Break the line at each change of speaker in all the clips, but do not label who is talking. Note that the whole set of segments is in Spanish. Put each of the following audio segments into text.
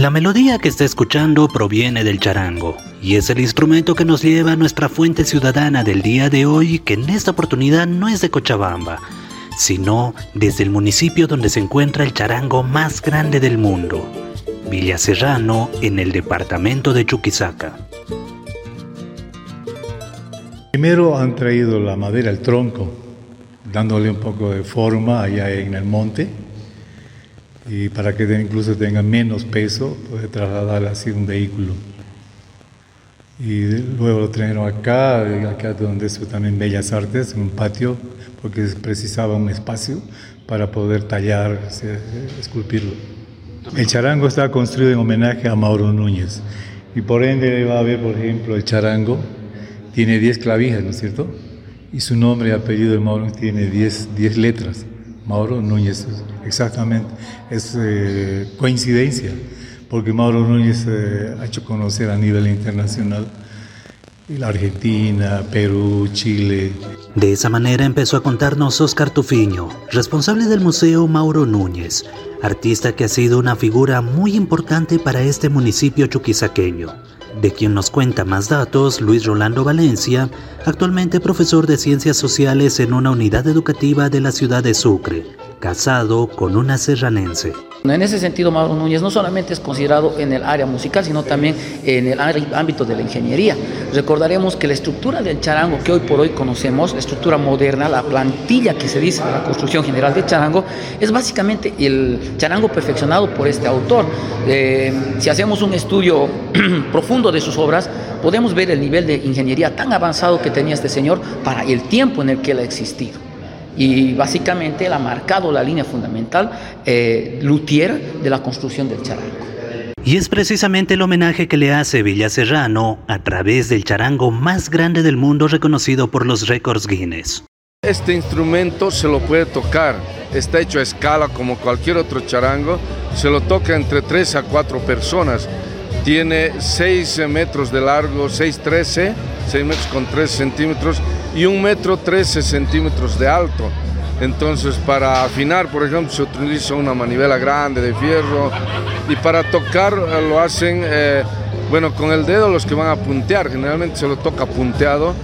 La melodía que está escuchando proviene del charango y es el instrumento que nos lleva a nuestra fuente ciudadana del día de hoy que en esta oportunidad no es de Cochabamba, sino desde el municipio donde se encuentra el charango más grande del mundo, Villa Serrano en el departamento de Chuquisaca.
Primero han traído la madera, el tronco, dándole un poco de forma allá en el monte y para que incluso tenga menos peso, puede trasladar así un vehículo. Y luego lo trajeron acá, acá donde es también Bellas Artes, un patio, porque precisaba un espacio para poder tallar, esculpirlo. El charango está construido en homenaje a Mauro Núñez y por ende va a ver, por ejemplo, el charango tiene 10 clavijas, ¿no es cierto? Y su nombre y apellido de Mauro tiene 10, 10 letras. Mauro Núñez, exactamente. Es eh, coincidencia, porque Mauro Núñez eh, ha hecho conocer a nivel internacional la Argentina, Perú, Chile.
De esa manera empezó a contarnos Oscar Tufiño, responsable del Museo Mauro Núñez, artista que ha sido una figura muy importante para este municipio chuquisaqueño de quien nos cuenta más datos Luis Rolando Valencia, actualmente profesor de Ciencias Sociales en una unidad educativa de la ciudad de Sucre, casado con una serranense.
En ese sentido, Mauro Núñez no solamente es considerado en el área musical, sino también en el ámbito de la ingeniería. Recordaremos que la estructura del charango que hoy por hoy conocemos, la estructura moderna, la plantilla que se dice de la construcción general de charango, es básicamente el charango perfeccionado por este autor. Eh, si hacemos un estudio profundo de sus obras, podemos ver el nivel de ingeniería tan avanzado que tenía este señor para el tiempo en el que él ha existido y básicamente él ha marcado la línea fundamental eh, luthier de la construcción del charango.
Y es precisamente el homenaje que le hace Villa Serrano a través del charango más grande del mundo reconocido por los récords Guinness.
Este instrumento se lo puede tocar, está hecho a escala como cualquier otro charango, se lo toca entre 3 a 4 personas. Tiene 6 metros de largo, 6,13, 6 metros con 3 centímetros y un metro 13 centímetros de alto. Entonces para afinar, por ejemplo, se utiliza una manivela grande de fierro y para tocar eh, lo hacen, eh, bueno, con el dedo los que van a puntear, generalmente se lo toca punteado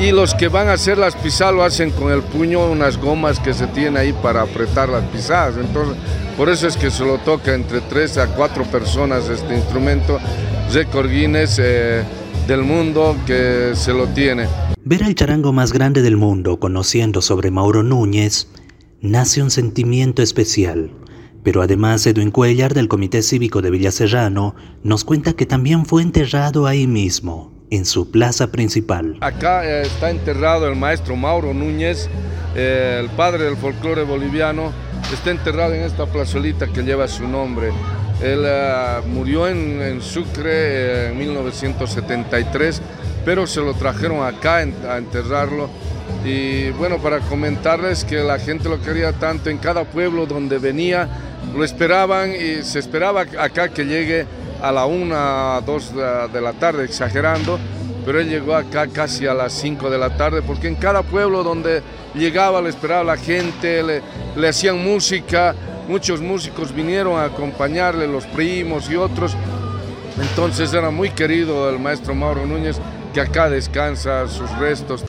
y los que van a hacer las pisadas lo hacen con el puño, unas gomas que se tienen ahí para apretar las pisadas. Entonces, por eso es que se lo toca entre 3 a 4 personas este instrumento, récord Guinness eh, del mundo que se lo tiene.
Ver al charango más grande del mundo conociendo sobre Mauro Núñez, nace un sentimiento especial. Pero además Edwin Cuellar del Comité Cívico de Villa Serrano nos cuenta que también fue enterrado ahí mismo, en su plaza principal.
Acá eh, está enterrado el maestro Mauro Núñez, eh, el padre del folclore boliviano, está enterrado en esta plazolita que lleva su nombre. Él eh, murió en, en Sucre en 1973 pero se lo trajeron acá a enterrarlo. Y bueno, para comentarles que la gente lo quería tanto en cada pueblo donde venía, lo esperaban y se esperaba acá que llegue a la una, dos de la tarde, exagerando, pero él llegó acá casi a las 5 de la tarde, porque en cada pueblo donde llegaba le esperaba la gente, le, le hacían música, muchos músicos vinieron a acompañarle, los primos y otros. Entonces era muy querido el maestro Mauro Núñez que acá descansa sus restos.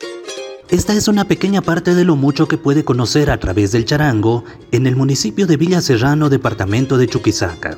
Esta es una pequeña parte de lo mucho que puede conocer a través del charango en el municipio de Villa Serrano, departamento de Chuquisaca.